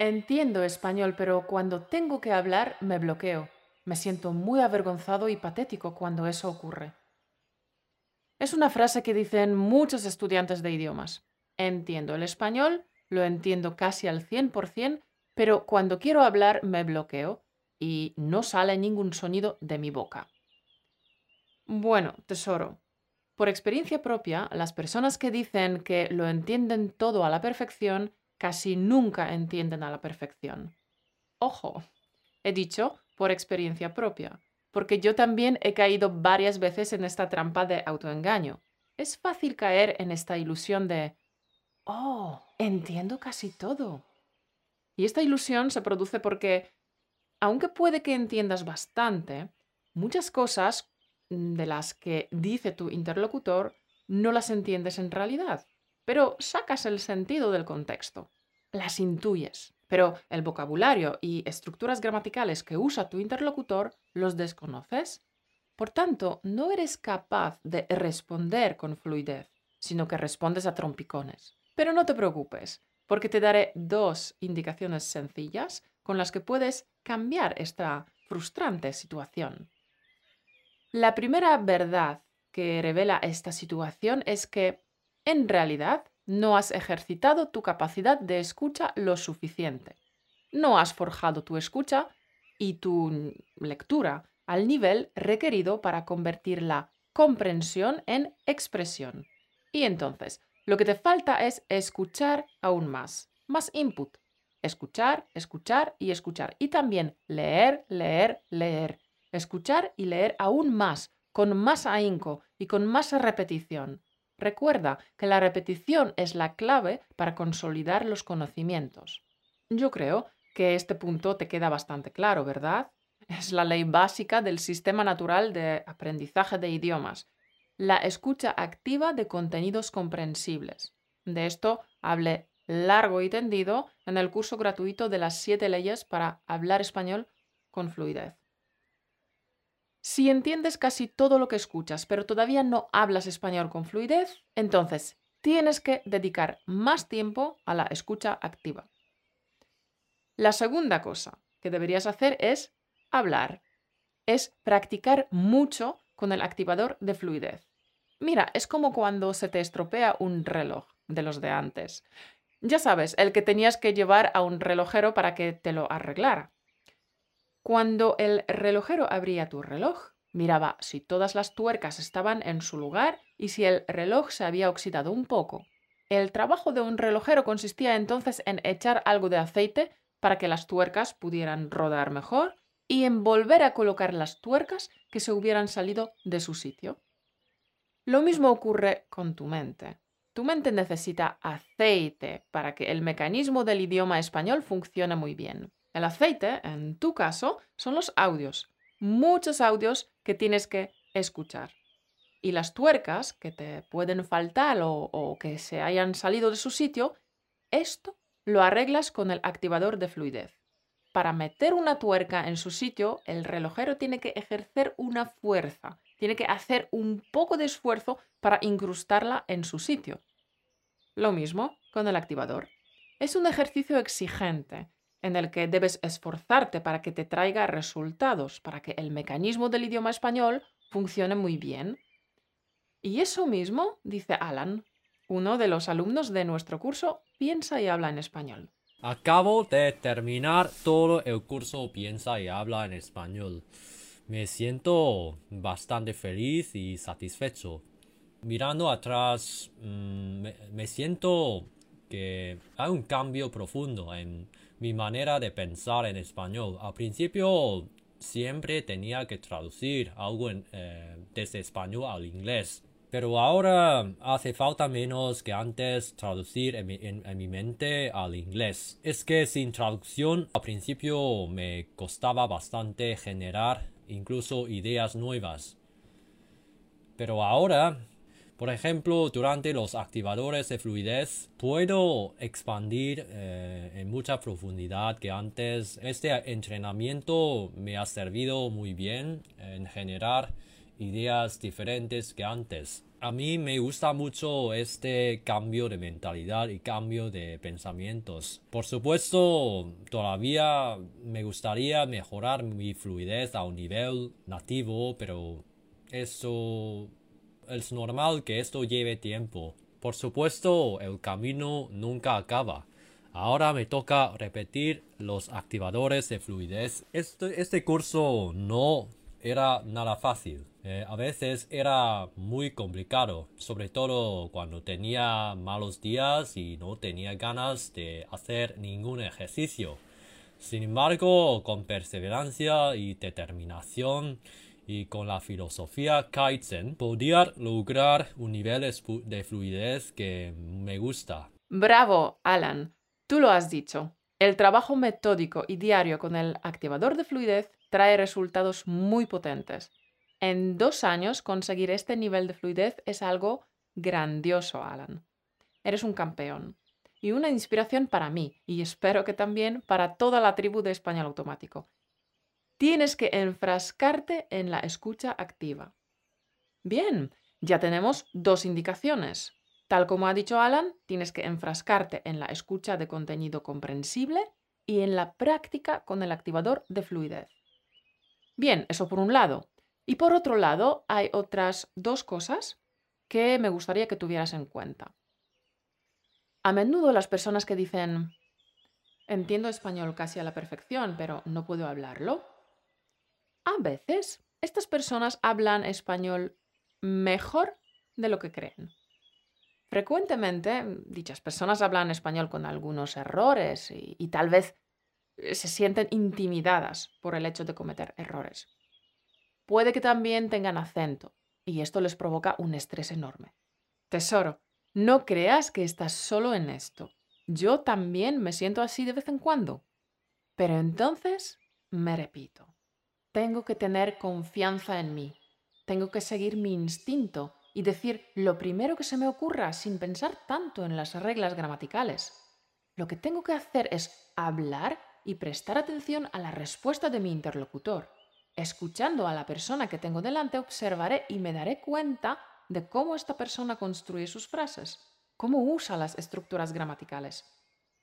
Entiendo español, pero cuando tengo que hablar me bloqueo. Me siento muy avergonzado y patético cuando eso ocurre. Es una frase que dicen muchos estudiantes de idiomas. Entiendo el español, lo entiendo casi al 100%, pero cuando quiero hablar me bloqueo y no sale ningún sonido de mi boca. Bueno, tesoro, por experiencia propia, las personas que dicen que lo entienden todo a la perfección casi nunca entienden a la perfección. Ojo, he dicho por experiencia propia, porque yo también he caído varias veces en esta trampa de autoengaño. Es fácil caer en esta ilusión de, oh, entiendo casi todo. Y esta ilusión se produce porque, aunque puede que entiendas bastante, muchas cosas de las que dice tu interlocutor no las entiendes en realidad, pero sacas el sentido del contexto, las intuyes, pero el vocabulario y estructuras gramaticales que usa tu interlocutor los desconoces. Por tanto, no eres capaz de responder con fluidez, sino que respondes a trompicones. Pero no te preocupes, porque te daré dos indicaciones sencillas con las que puedes cambiar esta frustrante situación. La primera verdad que revela esta situación es que, en realidad, no has ejercitado tu capacidad de escucha lo suficiente. No has forjado tu escucha y tu lectura al nivel requerido para convertir la comprensión en expresión. Y entonces, lo que te falta es escuchar aún más, más input. Escuchar, escuchar y escuchar. Y también leer, leer, leer. Escuchar y leer aún más, con más ahínco y con más repetición. Recuerda que la repetición es la clave para consolidar los conocimientos. Yo creo que este punto te queda bastante claro, ¿verdad? Es la ley básica del sistema natural de aprendizaje de idiomas, la escucha activa de contenidos comprensibles. De esto hablé largo y tendido en el curso gratuito de las siete leyes para hablar español con fluidez. Si entiendes casi todo lo que escuchas, pero todavía no hablas español con fluidez, entonces tienes que dedicar más tiempo a la escucha activa. La segunda cosa que deberías hacer es hablar. Es practicar mucho con el activador de fluidez. Mira, es como cuando se te estropea un reloj de los de antes. Ya sabes, el que tenías que llevar a un relojero para que te lo arreglara. Cuando el relojero abría tu reloj, miraba si todas las tuercas estaban en su lugar y si el reloj se había oxidado un poco. El trabajo de un relojero consistía entonces en echar algo de aceite para que las tuercas pudieran rodar mejor y en volver a colocar las tuercas que se hubieran salido de su sitio. Lo mismo ocurre con tu mente. Tu mente necesita aceite para que el mecanismo del idioma español funcione muy bien. El aceite, en tu caso, son los audios, muchos audios que tienes que escuchar. Y las tuercas que te pueden faltar o, que se hayan salido de su sitio, esto lo arreglas con el activador de fluidez. Para meter una tuerca en su sitio, el relojero tiene que ejercer una fuerza, tiene que hacer un poco de esfuerzo para incrustarla en su sitio. Lo mismo con el activador. Es un ejercicio exigente en el que debes esforzarte para que te traiga resultados, para que el mecanismo del idioma español funcione muy bien. Y eso mismo dice Alan, uno de los alumnos de nuestro curso Piensa y habla en español. Acabo de terminar todo el curso Piensa y habla en español. Me siento bastante feliz y satisfecho. Mirando atrás, mm, me siento que hay un cambio profundo en mi manera de pensar en español. Al principio siempre tenía que traducir algo eh, desde español al inglés. Pero ahora hace falta menos que antes traducir en en mi, mente al inglés. Es que sin traducción al principio me costaba bastante generar incluso ideas nuevas. Pero ahora por ejemplo, durante los activadores de fluidez puedo expandir eh, en mucha profundidad que antes este entrenamiento me ha servido muy bien en generar ideas diferentes que antes. A mí me gusta mucho este cambio de mentalidad y cambio de pensamientos. Por supuesto, todavía me gustaría mejorar mi fluidez a un nivel nativo, pero eso es normal que esto lleve tiempo. Por supuesto, el camino nunca acaba. Ahora me toca repetir los activadores de fluidez. Este, este curso no era nada fácil. Eh, a veces era muy complicado, sobre todo cuando tenía malos días y no tenía ganas de hacer ningún ejercicio. Sin embargo, con perseverancia y determinación y con la filosofía Kaizen, podía lograr un nivel de fluidez que me gusta. Bravo, Alan. Tú lo has dicho. El trabajo metódico y diario con el activador de fluidez trae resultados muy potentes. En dos años conseguir este nivel de fluidez es algo grandioso, Alan. Eres un campeón y una inspiración para mí y espero que también para toda la tribu de español automático. Tienes que enfrascarte en la escucha activa. Bien, ya tenemos dos indicaciones. Tal como ha dicho Alan, tienes que enfrascarte en la escucha de contenido comprensible y en la práctica con el activador de fluidez. Bien, eso por un lado. Y por otro lado, hay otras dos cosas que me gustaría que tuvieras en cuenta. A menudo las personas que dicen, entiendo español casi a la perfección, pero no puedo hablarlo. A veces, estas personas hablan español mejor de lo que creen. Frecuentemente, dichas personas hablan español con algunos errores y, y tal vez se sienten intimidadas por el hecho de cometer errores. Puede que también tengan acento y esto les provoca un estrés enorme. Tesoro, no creas que estás solo en esto. Yo también me siento así de vez en cuando. Pero entonces me repito, tengo que tener confianza en mí, tengo que seguir mi instinto y decir lo primero que se me ocurra sin pensar tanto en las reglas gramaticales. Lo que tengo que hacer es hablar y prestar atención a la respuesta de mi interlocutor. Escuchando a la persona que tengo delante, observaré y me daré cuenta de cómo esta persona construye sus frases, cómo usa las estructuras gramaticales.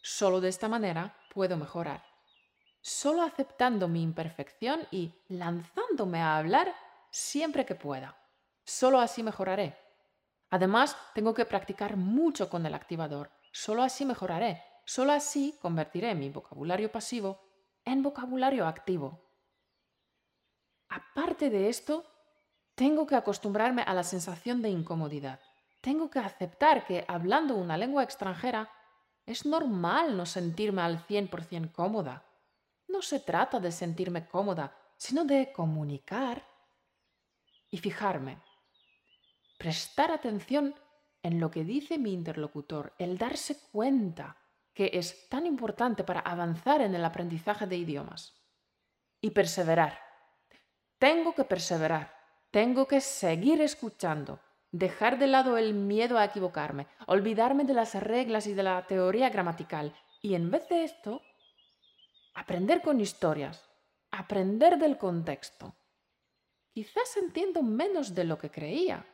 Solo de esta manera puedo mejorar. Solo aceptando mi imperfección y lanzándome a hablar siempre que pueda. Solo así mejoraré. Además, tengo que practicar mucho con el activador. Solo así mejoraré. Solo así convertiré mi vocabulario pasivo en vocabulario activo. Aparte de esto, tengo que acostumbrarme a la sensación de incomodidad. Tengo que aceptar que hablando una lengua extranjera es normal no sentirme al 100% cómoda. No se trata de sentirme cómoda, sino de comunicar y fijarme. Prestar atención en lo que dice mi interlocutor, el darse cuenta que es tan importante para avanzar en el aprendizaje de idiomas. Y perseverar. Tengo que perseverar. Tengo que seguir escuchando. Dejar de lado el miedo a equivocarme. Olvidarme de las reglas y de la teoría gramatical. Y en vez de esto, aprender con historias. Aprender del contexto. Quizás entiendo menos de lo que creía.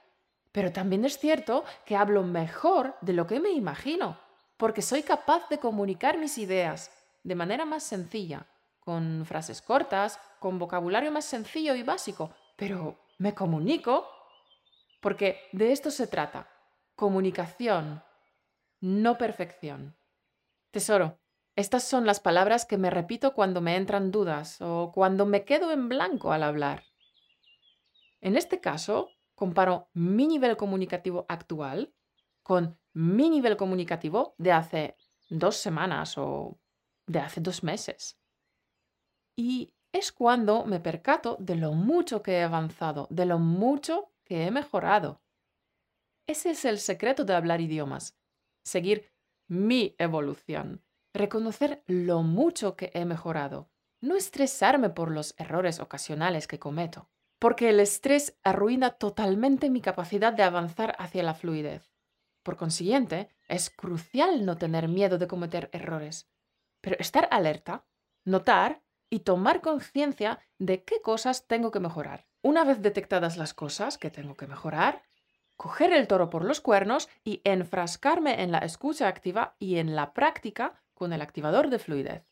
Pero también es cierto que hablo mejor de lo que me imagino porque soy capaz de comunicar mis ideas de manera más sencilla, con frases cortas, con vocabulario más sencillo y básico, pero me comunico porque de esto se trata, comunicación, no perfección. Tesoro, estas son las palabras que me repito cuando me entran dudas o cuando me quedo en blanco al hablar. En este caso, comparo mi nivel comunicativo actual con mi nivel comunicativo de hace dos semanas o de hace dos meses. Y es cuando me percato de lo mucho que he avanzado, de lo mucho que he mejorado. Ese es el secreto de hablar idiomas, seguir mi evolución, reconocer lo mucho que he mejorado, no estresarme por los errores ocasionales que cometo, porque el estrés arruina totalmente mi capacidad de avanzar hacia la fluidez. Por consiguiente, es crucial no tener miedo de cometer errores, pero estar alerta, notar y tomar conciencia de qué cosas tengo que mejorar, Una vez detectadas las cosas que tengo que mejorar, coger el toro por los cuernos y enfrascarme en la escucha activa y en la práctica con el activador de fluidez.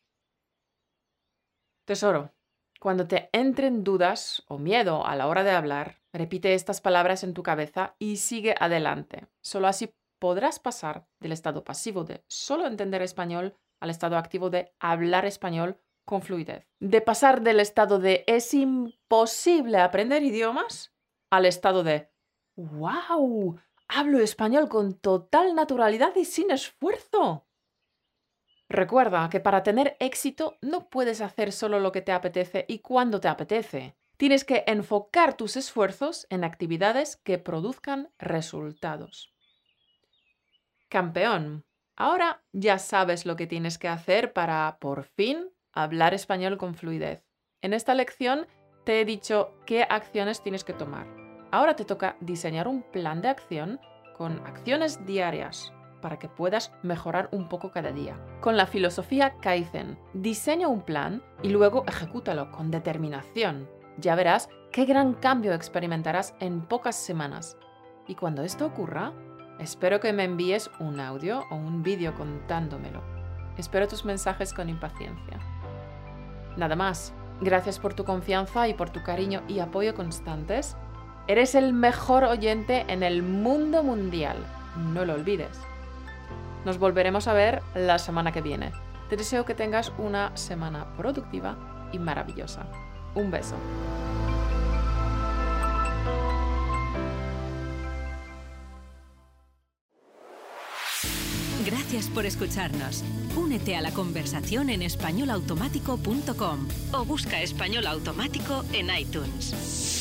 Tesoro, cuando te entren dudas o miedo a la hora de hablar, repite estas palabras en tu cabeza y sigue adelante. Solo así podrás pasar del estado pasivo de solo entender español al estado activo de hablar español con fluidez. De pasar del estado de es imposible aprender idiomas al estado de ¡Wow! Hablo español con total naturalidad y sin esfuerzo. Recuerda que para tener éxito no puedes hacer solo lo que te apetece y cuando te apetece. Tienes que enfocar tus esfuerzos en actividades que produzcan resultados. Campeón, ahora ya sabes lo que tienes que hacer para, por fin, hablar español con fluidez. En esta lección te he dicho qué acciones tienes que tomar. Ahora te toca diseñar un plan de acción con acciones diarias para que puedas mejorar un poco cada día. Con la filosofía Kaizen, diseña un plan y luego ejecútalo con determinación. Ya verás qué gran cambio experimentarás en pocas semanas. Y cuando esto ocurra, espero que me envíes un audio o un vídeo contándomelo. Espero tus mensajes con impaciencia. Nada más. Gracias por tu confianza y por tu cariño y apoyo constantes Eres el mejor oyente en el mundo mundial. No lo olvides. Nos volveremos a ver la semana que viene. Te deseo que tengas una semana productiva y maravillosa. Un beso. Gracias por escucharnos. Únete a la conversación en españolautomático.com o busca español automático en iTunes.